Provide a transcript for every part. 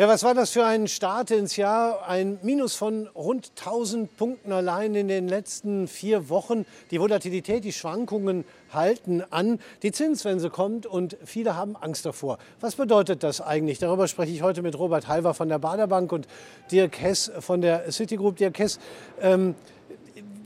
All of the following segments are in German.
Ja, was war das für ein Start ins Jahr? Ein Minus von rund 1000 Punkten allein in den letzten vier Wochen. Die Volatilität, die Schwankungen halten an. Die Zinswende kommt und viele haben Angst davor. Was bedeutet das eigentlich? Darüber spreche ich heute mit Robert Halver von der Baderbank und Dirk Hess von der Citigroup. Dirk Hess, ähm,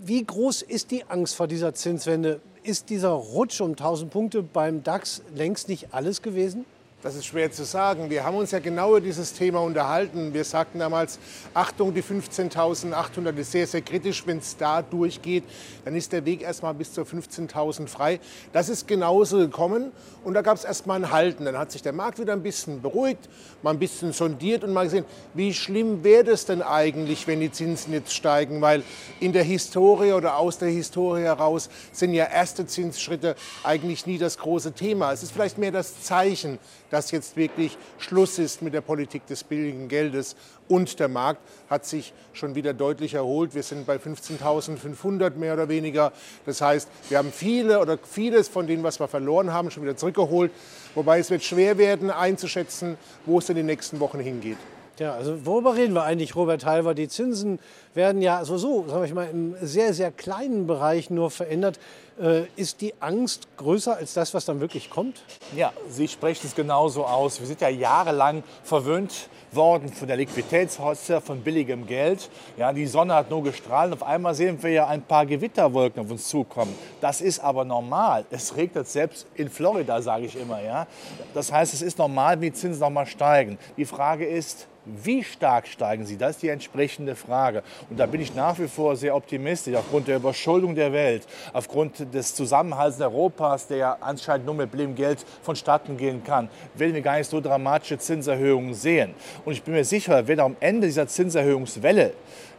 wie groß ist die Angst vor dieser Zinswende? Ist dieser Rutsch um 1000 Punkte beim DAX längst nicht alles gewesen? Das ist schwer zu sagen. Wir haben uns ja genau über dieses Thema unterhalten. Wir sagten damals, Achtung, die 15.800 ist sehr, sehr kritisch. Wenn es da durchgeht, dann ist der Weg erstmal bis zur 15.000 frei. Das ist genauso gekommen und da gab es erstmal ein Halten. Dann hat sich der Markt wieder ein bisschen beruhigt, mal ein bisschen sondiert und mal gesehen, wie schlimm wäre es denn eigentlich, wenn die Zinsen jetzt steigen? Weil in der Historie oder aus der Historie heraus sind ja erste Zinsschritte eigentlich nie das große Thema. Es ist vielleicht mehr das Zeichen, dass jetzt wirklich Schluss ist mit der Politik des billigen Geldes. Und der Markt hat sich schon wieder deutlich erholt. Wir sind bei 15.500 mehr oder weniger. Das heißt, wir haben viele oder vieles von dem, was wir verloren haben, schon wieder zurückgeholt. Wobei es wird schwer werden einzuschätzen, wo es in den nächsten Wochen hingeht. Ja, also worüber reden wir eigentlich, Robert Halver? Die Zinsen werden ja so, so sag ich mal, im sehr, sehr kleinen Bereich nur verändert. Äh, ist die Angst größer als das, was dann wirklich kommt? Ja, Sie sprechen es genauso aus. Wir sind ja jahrelang verwöhnt worden von der Liquiditätshotze, von billigem Geld. Ja, die Sonne hat nur gestrahlt. Auf einmal sehen wir ja ein paar Gewitterwolken auf uns zukommen. Das ist aber normal. Es regnet selbst in Florida, sage ich immer. Ja. Das heißt, es ist normal, wenn die Zinsen noch mal steigen. Die Frage ist, wie stark steigen sie? Das ist die entsprechende Frage. Und da bin ich nach wie vor sehr optimistisch. Aufgrund der Überschuldung der Welt, aufgrund des Zusammenhalts Europas, der ja anscheinend nur mit blindem Geld vonstatten gehen kann, werden wir gar nicht so dramatische Zinserhöhungen sehen. Und ich bin mir sicher, wenn am Ende dieser Zinserhöhungswelle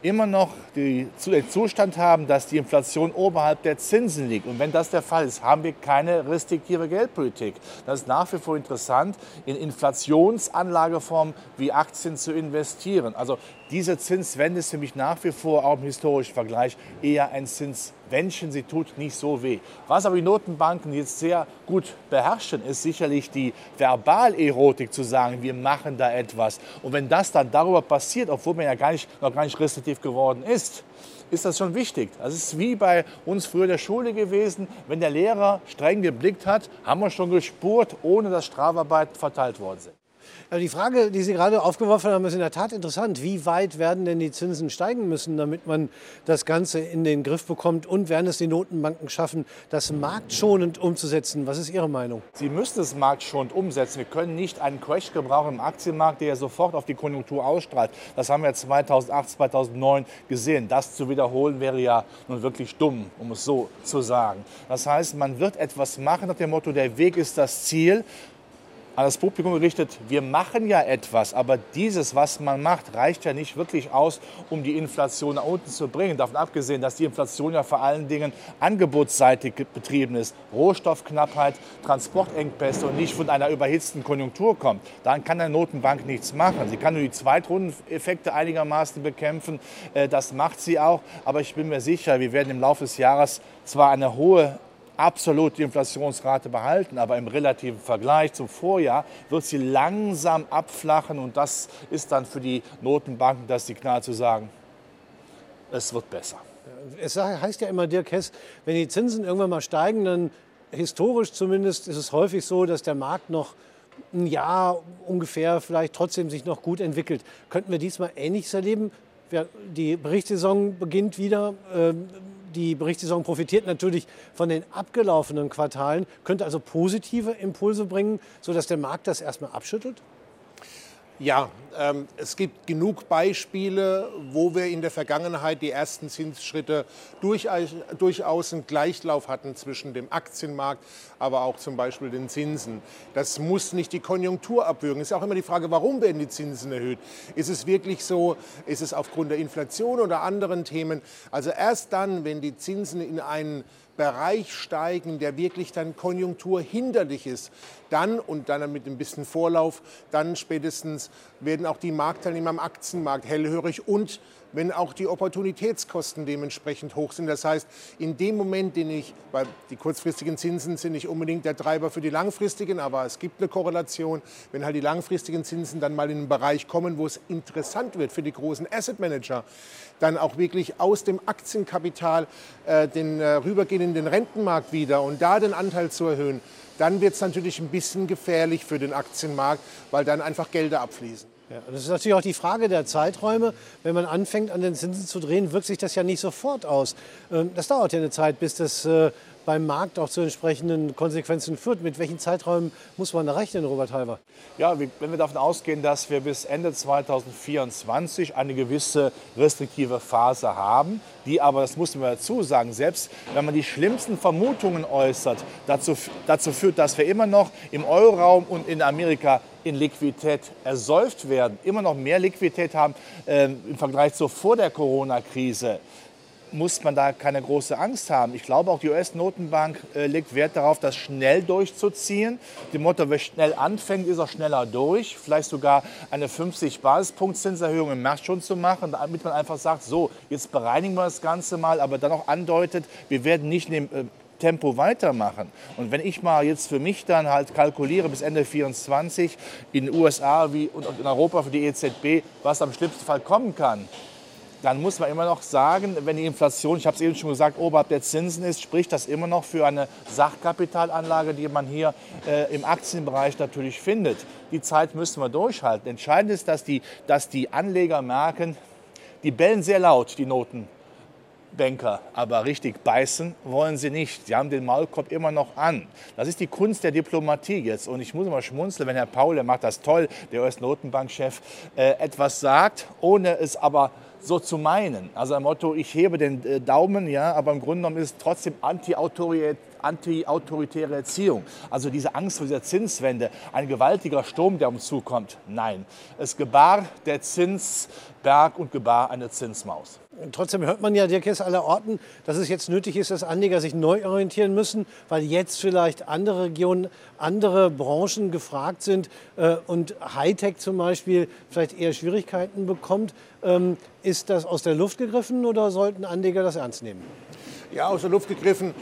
immer noch den Zustand haben, dass die Inflation oberhalb der Zinsen liegt. Und wenn das der Fall ist, haben wir keine restriktive Geldpolitik. Das ist nach wie vor interessant, in Inflationsanlageformen wie Aktien zu investieren. Also diese Zinswende ist für mich nach wie vor auch im historischen Vergleich eher ein Zinswändchen. Sie tut nicht so weh. Was aber die Notenbanken jetzt sehr gut beherrschen, ist sicherlich die Verbalerotik zu sagen, wir machen da etwas. Und wenn das dann darüber passiert, obwohl man ja gar nicht, noch gar nicht restriktiv geworden ist, ist das schon wichtig. Das ist wie bei uns früher der Schule gewesen. Wenn der Lehrer streng geblickt hat, haben wir schon gespurt, ohne dass Strafarbeiten verteilt worden sind. Also die Frage, die Sie gerade aufgeworfen haben, ist in der Tat interessant. Wie weit werden denn die Zinsen steigen müssen, damit man das Ganze in den Griff bekommt? Und werden es die Notenbanken schaffen, das marktschonend umzusetzen? Was ist Ihre Meinung? Sie müssen es marktschonend umsetzen. Wir können nicht einen Crash gebrauchen im Aktienmarkt, der ja sofort auf die Konjunktur ausstrahlt. Das haben wir 2008, 2009 gesehen. Das zu wiederholen wäre ja nun wirklich dumm, um es so zu sagen. Das heißt, man wird etwas machen nach dem Motto, der Weg ist das Ziel an das Publikum gerichtet, wir machen ja etwas, aber dieses, was man macht, reicht ja nicht wirklich aus, um die Inflation nach unten zu bringen. Davon abgesehen, dass die Inflation ja vor allen Dingen angebotsseitig betrieben ist. Rohstoffknappheit, Transportengpässe und nicht von einer überhitzten Konjunktur kommt. Dann kann eine Notenbank nichts machen. Sie kann nur die Zweitrundeneffekte einigermaßen bekämpfen. Äh, das macht sie auch. Aber ich bin mir sicher, wir werden im Laufe des Jahres zwar eine hohe absolut die Inflationsrate behalten, aber im relativen Vergleich zum Vorjahr wird sie langsam abflachen und das ist dann für die Notenbanken das Signal zu sagen, es wird besser. Es heißt ja immer, Dirk Hess, wenn die Zinsen irgendwann mal steigen, dann historisch zumindest ist es häufig so, dass der Markt noch ein Jahr ungefähr vielleicht trotzdem sich noch gut entwickelt. Könnten wir diesmal Ähnliches erleben? Die Berichtssaison beginnt wieder. Ähm, die Berichtssaison profitiert natürlich von den abgelaufenen Quartalen, könnte also positive Impulse bringen, sodass der Markt das erstmal abschüttelt? Ja, ähm, es gibt genug Beispiele, wo wir in der Vergangenheit die ersten Zinsschritte durchaus einen Gleichlauf hatten zwischen dem Aktienmarkt, aber auch zum Beispiel den Zinsen. Das muss nicht die Konjunktur abwürgen. Es ist auch immer die Frage, warum werden die Zinsen erhöht? Ist es wirklich so? Ist es aufgrund der Inflation oder anderen Themen? Also erst dann, wenn die Zinsen in einen Bereich steigen, der wirklich dann konjunkturhinderlich ist, dann und dann mit ein bisschen Vorlauf, dann spätestens werden auch die Marktteilnehmer am Aktienmarkt hellhörig und wenn auch die Opportunitätskosten dementsprechend hoch sind. Das heißt, in dem Moment, den ich, weil die kurzfristigen Zinsen sind nicht unbedingt der Treiber für die langfristigen, aber es gibt eine Korrelation, wenn halt die langfristigen Zinsen dann mal in einen Bereich kommen, wo es interessant wird für die großen Asset Manager, dann auch wirklich aus dem Aktienkapital äh, den, äh, rübergehen in den Rentenmarkt wieder und da den Anteil zu erhöhen, dann wird es natürlich ein bisschen gefährlich für den Aktienmarkt, weil dann einfach Gelder abfließen. Ja, das ist natürlich auch die Frage der Zeiträume. Wenn man anfängt, an den Zinsen zu drehen, wirkt sich das ja nicht sofort aus. Ähm, das dauert ja eine Zeit, bis das äh, beim Markt auch zu entsprechenden Konsequenzen führt. Mit welchen Zeiträumen muss man da rechnen, Robert Halver? Ja, wenn wir davon ausgehen, dass wir bis Ende 2024 eine gewisse restriktive Phase haben, die aber, das muss man dazu sagen, selbst wenn man die schlimmsten Vermutungen äußert, dazu, dazu führt, dass wir immer noch im Euroraum und in Amerika in Liquidität ersäuft werden, immer noch mehr Liquidität haben äh, im Vergleich zu vor der Corona-Krise muss man da keine große Angst haben. Ich glaube, auch die US-Notenbank äh, legt Wert darauf, das schnell durchzuziehen. Dem Motto, wer schnell anfängt, ist auch schneller durch. Vielleicht sogar eine 50-Basispunkt-Zinserhöhung im März schon zu machen, damit man einfach sagt, so, jetzt bereinigen wir das Ganze mal, aber dann auch andeutet, wir werden nicht in dem äh, Tempo weitermachen. Und wenn ich mal jetzt für mich dann halt kalkuliere bis Ende 2024 in den USA wie, und in Europa für die EZB, was am schlimmsten Fall kommen kann, dann muss man immer noch sagen, wenn die Inflation, ich habe es eben schon gesagt, oberhalb der Zinsen ist, spricht das immer noch für eine Sachkapitalanlage, die man hier äh, im Aktienbereich natürlich findet. Die Zeit müssen wir durchhalten. Entscheidend ist, dass die, dass die Anleger merken, die bellen sehr laut, die Notenbanker, aber richtig beißen wollen sie nicht. Sie haben den Maulkorb immer noch an. Das ist die Kunst der Diplomatie jetzt. Und ich muss immer schmunzeln, wenn Herr Paul, der macht das toll, der US-Notenbankchef, äh, etwas sagt, ohne es aber so zu meinen. Also ein Motto, ich hebe den äh, Daumen, ja, aber im Grunde genommen ist es trotzdem anti-autoritäre anti Erziehung. Also diese Angst vor dieser Zinswende, ein gewaltiger Sturm, der uns zukommt. Nein, es gebar der Zinsberg und gebar eine Zinsmaus. Trotzdem hört man ja, Dirk, aller Orten, dass es jetzt nötig ist, dass Anleger sich neu orientieren müssen, weil jetzt vielleicht andere Regionen, andere Branchen gefragt sind äh, und Hightech zum Beispiel vielleicht eher Schwierigkeiten bekommt. Ähm, ist das aus der Luft gegriffen oder sollten Anleger das ernst nehmen? Ja, aus der Luft gegriffen.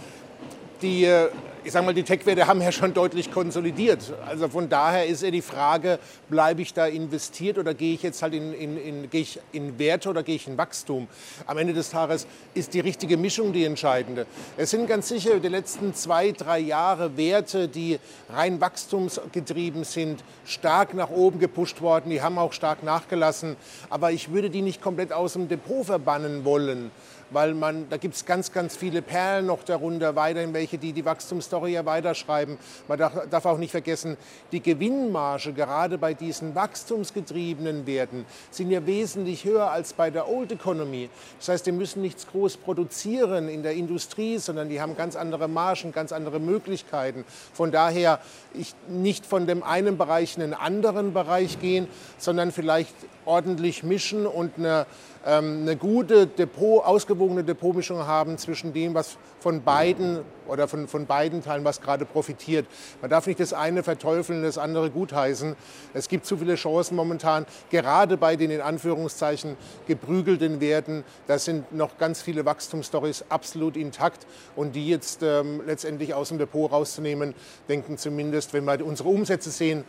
Die äh, ich sage mal, die Tech-Werte haben ja schon deutlich konsolidiert. Also von daher ist ja die Frage, bleibe ich da investiert oder gehe ich jetzt halt in, in, in, gehe ich in Werte oder gehe ich in Wachstum? Am Ende des Tages ist die richtige Mischung die entscheidende. Es sind ganz sicher die letzten zwei, drei Jahre Werte, die rein wachstumsgetrieben sind, stark nach oben gepusht worden. Die haben auch stark nachgelassen. Aber ich würde die nicht komplett aus dem Depot verbannen wollen weil man, da gibt es ganz, ganz viele Perlen noch darunter, weiterhin welche, die die Wachstumsstory ja weiterschreiben. Man darf auch nicht vergessen, die Gewinnmarge gerade bei diesen wachstumsgetriebenen Werten sind ja wesentlich höher als bei der Old Economy. Das heißt, die müssen nichts groß produzieren in der Industrie, sondern die haben ganz andere Margen, ganz andere Möglichkeiten. Von daher ich nicht von dem einen Bereich in den anderen Bereich gehen, sondern vielleicht ordentlich mischen und eine eine gute Depot, ausgewogene Depotmischung haben zwischen dem, was von beiden oder von, von beiden Teilen, was gerade profitiert. Man darf nicht das eine verteufeln das andere gutheißen. Es gibt zu viele Chancen momentan, gerade bei den in Anführungszeichen geprügelten Werten. Da sind noch ganz viele Wachstumsstories absolut intakt und die jetzt ähm, letztendlich aus dem Depot rauszunehmen, denken zumindest, wenn wir unsere Umsätze sehen,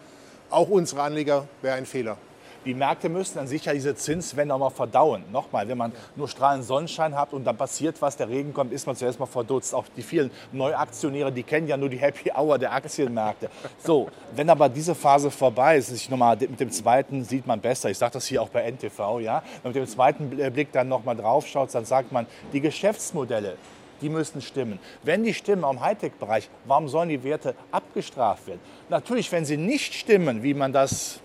auch unsere Anleger, wäre ein Fehler. Die Märkte müssen dann sicher diese Zinswende auch mal verdauen. Nochmal, wenn man nur strahlenden Sonnenschein hat und dann passiert was, der Regen kommt, ist man zuerst mal verdutzt. Auch die vielen Neuaktionäre, die kennen ja nur die Happy Hour der Aktienmärkte. So, wenn aber diese Phase vorbei ist, sich nochmal mit dem zweiten sieht man besser. Ich sage das hier auch bei NTV, ja. Wenn man mit dem zweiten Blick dann nochmal drauf schaut, dann sagt man, die Geschäftsmodelle, die müssen stimmen. Wenn die stimmen im Hightech-Bereich, warum sollen die Werte abgestraft werden? Natürlich, wenn sie nicht stimmen, wie man das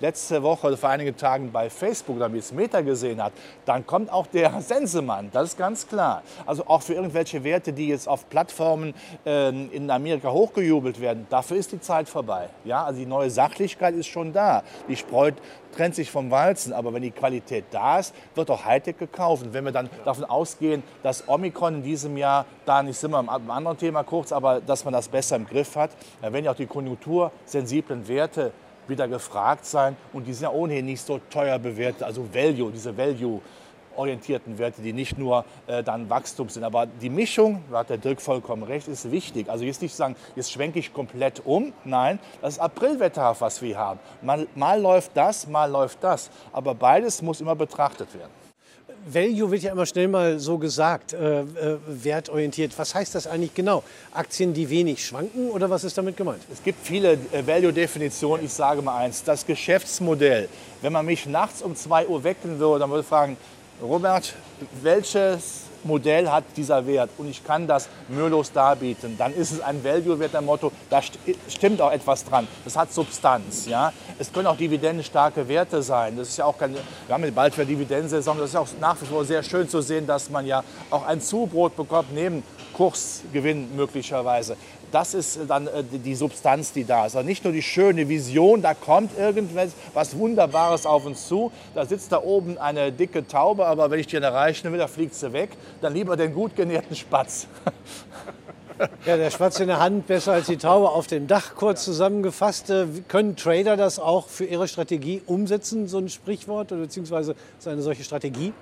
letzte Woche vor einigen Tagen bei Facebook oder wie es Meta gesehen hat, dann kommt auch der Sensemann. Das ist ganz klar. Also auch für irgendwelche Werte, die jetzt auf Plattformen äh, in Amerika hochgejubelt werden, dafür ist die Zeit vorbei. Ja, also die neue Sachlichkeit ist schon da. Die Spreut trennt sich vom Walzen, aber wenn die Qualität da ist, wird auch Hightech gekauft. Und wenn wir dann davon ausgehen, dass Omikron in diesem Jahr, da nicht sind wir im anderen Thema kurz, aber dass man das besser im Griff hat, dann werden ja auch die konjunktursensiblen Werte wieder gefragt sein und die sind ja ohnehin nicht so teuer bewertet, also Value, diese Value orientierten Werte, die nicht nur äh, dann Wachstum sind. Aber die Mischung, da hat der Dirk vollkommen recht, ist wichtig. Also jetzt nicht sagen, jetzt schwenke ich komplett um. Nein, das ist Aprilwetterhaft, was wir haben. Mal, mal läuft das, mal läuft das. Aber beides muss immer betrachtet werden. Value wird ja immer schnell mal so gesagt, äh, äh, wertorientiert. Was heißt das eigentlich genau? Aktien, die wenig schwanken oder was ist damit gemeint? Es gibt viele äh, Value-Definitionen. Ich sage mal eins, das Geschäftsmodell. Wenn man mich nachts um 2 Uhr wecken würde, dann würde ich fragen, Robert, welches Modell hat dieser Wert und ich kann das mühelos darbieten, dann ist es ein Value-Wert der Motto, da stimmt auch etwas dran. Das hat Substanz. Ja? Es können auch dividendenstarke Werte sein. Das ist ja auch keine, wir haben bald wieder Dividendensaison, das ist ja auch nach wie vor sehr schön zu sehen, dass man ja auch ein Zubrot bekommt neben Kursgewinn möglicherweise das ist dann äh, die Substanz, die da ist. Also nicht nur die schöne Vision, da kommt irgendwas was Wunderbares auf uns zu. Da sitzt da oben eine dicke Taube, aber wenn ich die erreichen will, da fliegt sie weg. Dann lieber den gut genährten Spatz. Ja, der Spatz in der Hand besser als die Taube auf dem Dach. Kurz zusammengefasst, äh, können Trader das auch für ihre Strategie umsetzen, so ein Sprichwort, oder beziehungsweise so eine solche Strategie?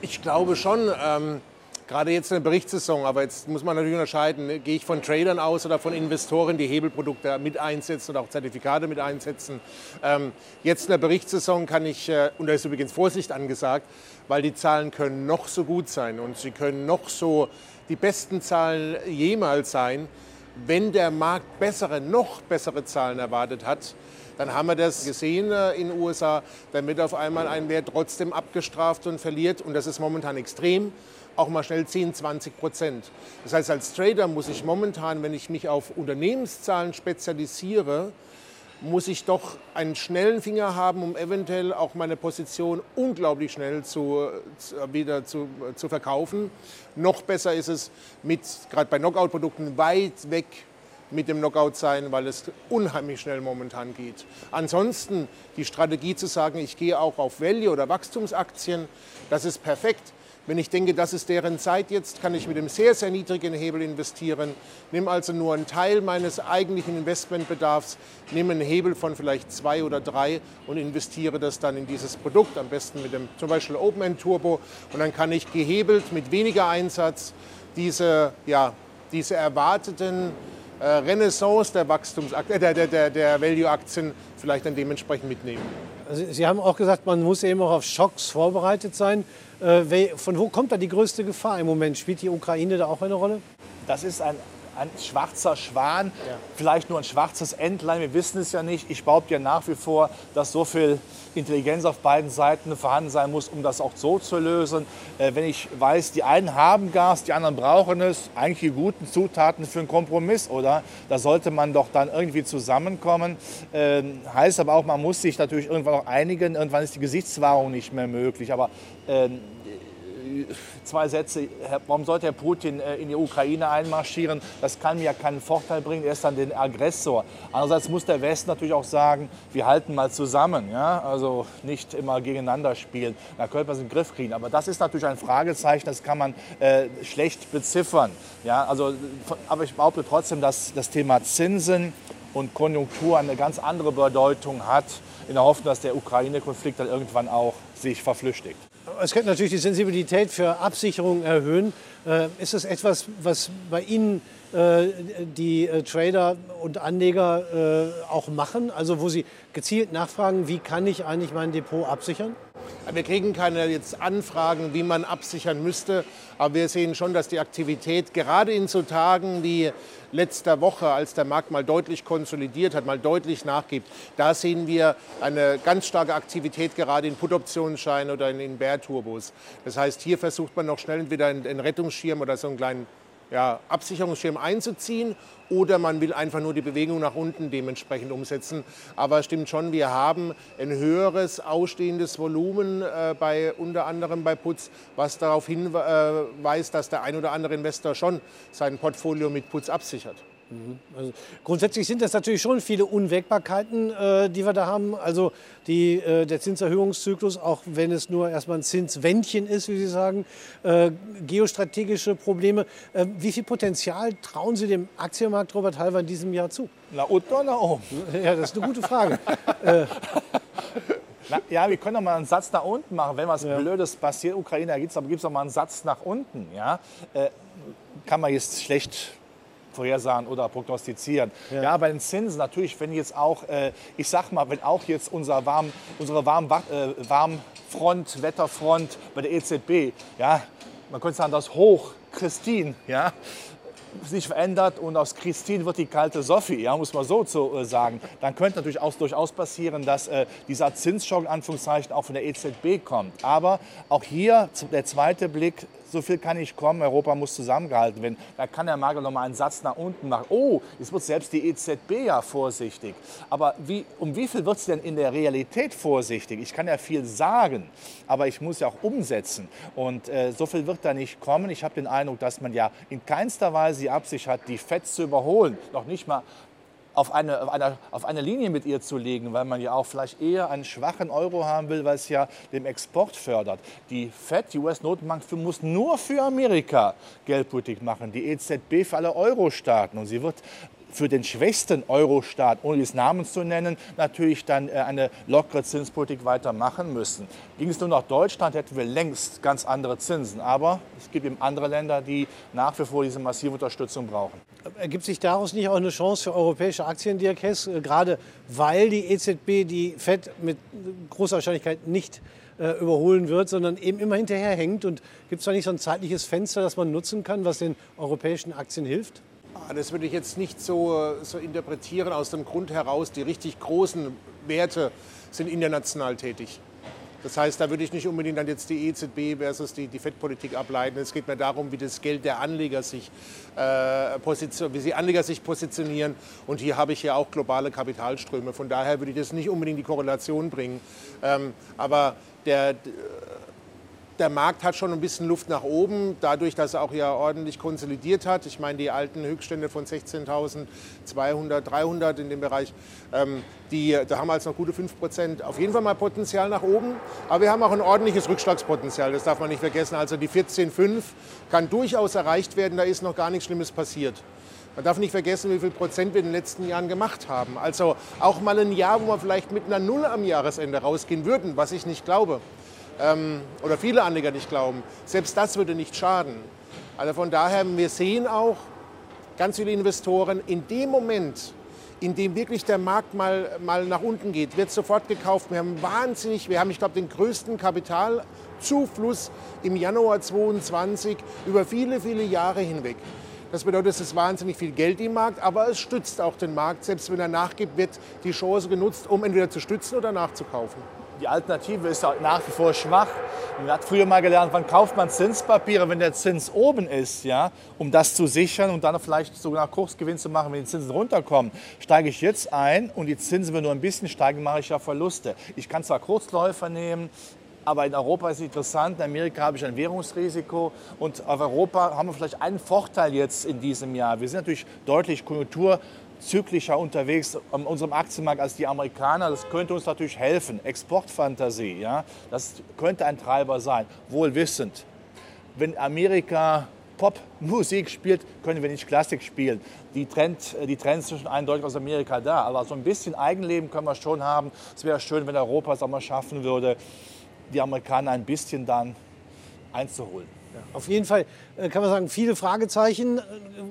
Ich glaube schon. Ähm gerade jetzt in der Berichtssaison, aber jetzt muss man natürlich unterscheiden, ne? gehe ich von Tradern aus oder von Investoren, die Hebelprodukte mit einsetzen und auch Zertifikate mit einsetzen. Ähm, jetzt in der Berichtssaison kann ich, äh, und da ist übrigens Vorsicht angesagt, weil die Zahlen können noch so gut sein und sie können noch so die besten Zahlen jemals sein. Wenn der Markt bessere, noch bessere Zahlen erwartet hat, dann haben wir das gesehen äh, in den USA, dann wird auf einmal ein Wert trotzdem abgestraft und verliert und das ist momentan extrem auch mal schnell 10, 20 Prozent. Das heißt, als Trader muss ich momentan, wenn ich mich auf Unternehmenszahlen spezialisiere, muss ich doch einen schnellen Finger haben, um eventuell auch meine Position unglaublich schnell zu, zu, wieder zu, zu verkaufen. Noch besser ist es mit, gerade bei Knockout-Produkten, weit weg mit dem Knockout sein, weil es unheimlich schnell momentan geht. Ansonsten die Strategie zu sagen, ich gehe auch auf Value- oder Wachstumsaktien, das ist perfekt. Wenn ich denke, das ist deren Zeit jetzt, kann ich mit einem sehr, sehr niedrigen Hebel investieren. Nehme also nur einen Teil meines eigentlichen Investmentbedarfs, nehme einen Hebel von vielleicht zwei oder drei und investiere das dann in dieses Produkt, am besten mit dem zum Beispiel Open End Turbo. Und dann kann ich gehebelt mit weniger Einsatz diese, ja, diese erwarteten Renaissance der, Wachstumsaktien, äh, der, der, der Value-Aktien vielleicht dann dementsprechend mitnehmen. Sie haben auch gesagt, man muss eben auch auf Schocks vorbereitet sein. Äh, von wo kommt da die größte Gefahr im Moment? Spielt die Ukraine da auch eine Rolle? Das ist ein, ein schwarzer Schwan, ja. vielleicht nur ein schwarzes Entlein, wir wissen es ja nicht. Ich behaupte ja nach wie vor, dass so viel Intelligenz auf beiden Seiten vorhanden sein muss, um das auch so zu lösen. Äh, wenn ich weiß, die einen haben Gas, die anderen brauchen es, eigentlich die guten Zutaten für einen Kompromiss, oder? Da sollte man doch dann irgendwie zusammenkommen. Äh, heißt aber auch, man muss sich natürlich irgendwann auch einigen. Irgendwann ist die Gesichtswahrung nicht mehr möglich. Aber äh, zwei Sätze. Warum sollte Herr Putin äh, in die Ukraine einmarschieren? Das kann mir ja keinen Vorteil bringen. Er ist dann den Aggressor. Andererseits muss der Westen natürlich auch sagen, wir halten mal zusammen. Ja? Also nicht immer gegeneinander spielen. Da könnte man es in den Griff kriegen. Aber das ist natürlich ein Fragezeichen, das kann man äh, schlecht beziffern. Ja? Also, aber ich behaupte trotzdem, dass das Thema Zinsen und Konjunktur eine ganz andere Bedeutung hat, in der Hoffnung, dass der Ukraine-Konflikt dann irgendwann auch sich verflüchtigt. Es könnte natürlich die Sensibilität für Absicherung erhöhen. Äh, ist das etwas, was bei Ihnen äh, die äh, Trader und Anleger auch machen? Also wo Sie gezielt nachfragen, wie kann ich eigentlich mein Depot absichern? Wir kriegen keine jetzt Anfragen, wie man absichern müsste, aber wir sehen schon, dass die Aktivität gerade in so Tagen wie letzter Woche, als der Markt mal deutlich konsolidiert hat, mal deutlich nachgibt, da sehen wir eine ganz starke Aktivität gerade in Put-Optionsscheinen oder in, in Bär-Turbos. Das heißt, hier versucht man noch schnell entweder einen Rettungsschirm oder so einen kleinen ja, Absicherungsschirm einzuziehen oder man will einfach nur die Bewegung nach unten dementsprechend umsetzen. Aber es stimmt schon, wir haben ein höheres ausstehendes Volumen äh, bei unter anderem bei Putz, was darauf hinweist, dass der ein oder andere Investor schon sein Portfolio mit Putz absichert. Also grundsätzlich sind das natürlich schon viele Unwägbarkeiten, äh, die wir da haben. Also die, äh, der Zinserhöhungszyklus, auch wenn es nur erstmal ein Zinswändchen ist, wie Sie sagen, äh, geostrategische Probleme. Äh, wie viel Potenzial trauen Sie dem Aktienmarkt Robert Halver in diesem Jahr zu? Na unten oder nach oben? Ja, das ist eine gute Frage. Na, ja, wir können doch mal einen Satz nach unten machen, wenn was Blödes passiert. Ukraine gibt es, aber gibt es doch mal einen Satz nach unten. Ja? Äh, kann man jetzt schlecht vorhersagen oder prognostizieren. Ja. Ja. bei den Zinsen natürlich, wenn jetzt auch, äh, ich sag mal, wenn auch jetzt unser warm, unsere warm, äh, Warmfront, Wetterfront bei der EZB, ja, man könnte sagen, das Hoch Christine, ja, sich verändert und aus Christine wird die kalte Sophie, ja, muss man so zu, äh, sagen, dann könnte natürlich auch durchaus passieren, dass äh, dieser Zinsschock in Anführungszeichen auch von der EZB kommt. Aber auch hier der zweite Blick, so viel kann nicht kommen, Europa muss zusammengehalten werden. Da kann der Markt noch mal einen Satz nach unten machen. Oh, jetzt wird selbst die EZB ja vorsichtig. Aber wie, um wie viel wird es denn in der Realität vorsichtig? Ich kann ja viel sagen, aber ich muss ja auch umsetzen. Und äh, so viel wird da nicht kommen. Ich habe den Eindruck, dass man ja in keinster Weise die Absicht hat, die FED zu überholen. Noch nicht mal auf eine, auf, eine, auf eine Linie mit ihr zu legen, weil man ja auch vielleicht eher einen schwachen Euro haben will, weil es ja den Export fördert. Die FED, die US-Notenbank, muss nur für Amerika Geldpolitik machen, die EZB für alle Euro-Staaten. Und sie wird für den schwächsten Euro-Staat, ohne des Namens zu nennen, natürlich dann äh, eine lockere Zinspolitik weitermachen müssen. Ging es nur nach Deutschland, hätten wir längst ganz andere Zinsen. Aber es gibt eben andere Länder, die nach wie vor diese massive Unterstützung brauchen. Ergibt sich daraus nicht auch eine Chance für europäische Aktien, Dirk Hess, äh, gerade weil die EZB die FED mit großer Wahrscheinlichkeit nicht äh, überholen wird, sondern eben immer hinterherhängt? Und gibt es da nicht so ein zeitliches Fenster, das man nutzen kann, was den europäischen Aktien hilft? Ah, Das würde ich jetzt nicht so, so interpretieren aus dem Grund heraus, die richtig großen Werte sind international tätig. Das heißt, da würde ich nicht unbedingt dann jetzt die EZB versus die, die FED-Politik ableiten. Es geht mir darum, wie das Geld der Anleger sich, äh, positionieren, wie sie Anleger sich positionieren. Und hier habe ich ja auch globale Kapitalströme. Von daher würde ich das nicht unbedingt die Korrelation bringen. Ähm, aber der, der Markt hat schon ein bisschen Luft nach oben, dadurch, dass er auch ja ordentlich konsolidiert hat. Ich meine, die alten Höchststände von 16.200, 300 in dem Bereich, ähm, die, da haben wir jetzt noch gute 5 Prozent. Auf jeden Fall mal Potenzial nach oben, aber wir haben auch ein ordentliches Rückschlagspotenzial, das darf man nicht vergessen. Also die 14,5 kann durchaus erreicht werden, da ist noch gar nichts Schlimmes passiert. Man darf nicht vergessen, wie viel Prozent wir in den letzten Jahren gemacht haben. Also auch mal ein Jahr, wo wir vielleicht mit einer Null am Jahresende rausgehen würden, was ich nicht glaube oder viele Anleger nicht glauben, selbst das würde nicht schaden. Also von daher, wir sehen auch ganz viele Investoren in dem Moment, in dem wirklich der Markt mal, mal nach unten geht, wird sofort gekauft. Wir haben wahnsinnig, wir haben, ich glaube, den größten Kapitalzufluss im Januar 2022 über viele, viele Jahre hinweg. Das bedeutet, es ist wahnsinnig viel Geld im Markt, aber es stützt auch den Markt. Selbst wenn er nachgibt, wird die Chance genutzt, um entweder zu stützen oder nachzukaufen. Die Alternative ist nach wie vor schwach. Man hat früher mal gelernt, wann kauft man Zinspapiere, wenn der Zins oben ist, ja, um das zu sichern und dann vielleicht sogar Kursgewinn zu machen, wenn die Zinsen runterkommen. Steige ich jetzt ein und die Zinsen wenn nur ein bisschen steigen, mache ich ja Verluste. Ich kann zwar Kurzläufer nehmen, aber in Europa ist es interessant, in Amerika habe ich ein Währungsrisiko und auf Europa haben wir vielleicht einen Vorteil jetzt in diesem Jahr. Wir sind natürlich deutlich konjunkturzyklischer unterwegs an unserem Aktienmarkt als die Amerikaner. Das könnte uns natürlich helfen. Exportfantasie, ja, das könnte ein Treiber sein. Wohl wissend, wenn Amerika Popmusik spielt, können wir nicht Klassik spielen. Die, Trend, die Trends sind schon eindeutig aus Amerika da. Aber so ein bisschen Eigenleben können wir schon haben. Es wäre schön, wenn Europa es auch mal schaffen würde, die Amerikaner ein bisschen dann einzuholen. Auf jeden Fall äh, kann man sagen, viele Fragezeichen. Äh,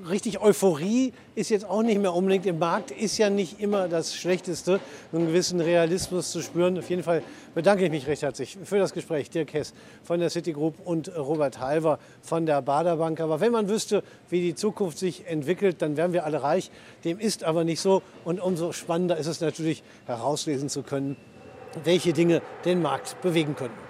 Richtig Euphorie ist jetzt auch nicht mehr unbedingt im Markt, ist ja nicht immer das Schlechteste, einen gewissen Realismus zu spüren. Auf jeden Fall bedanke ich mich recht herzlich für das Gespräch. Dirk Hess von der Citigroup und Robert Halver von der Baderbank. Aber wenn man wüsste, wie die Zukunft sich entwickelt, dann wären wir alle reich. Dem ist aber nicht so. Und umso spannender ist es natürlich herauslesen zu können, welche Dinge den Markt bewegen können.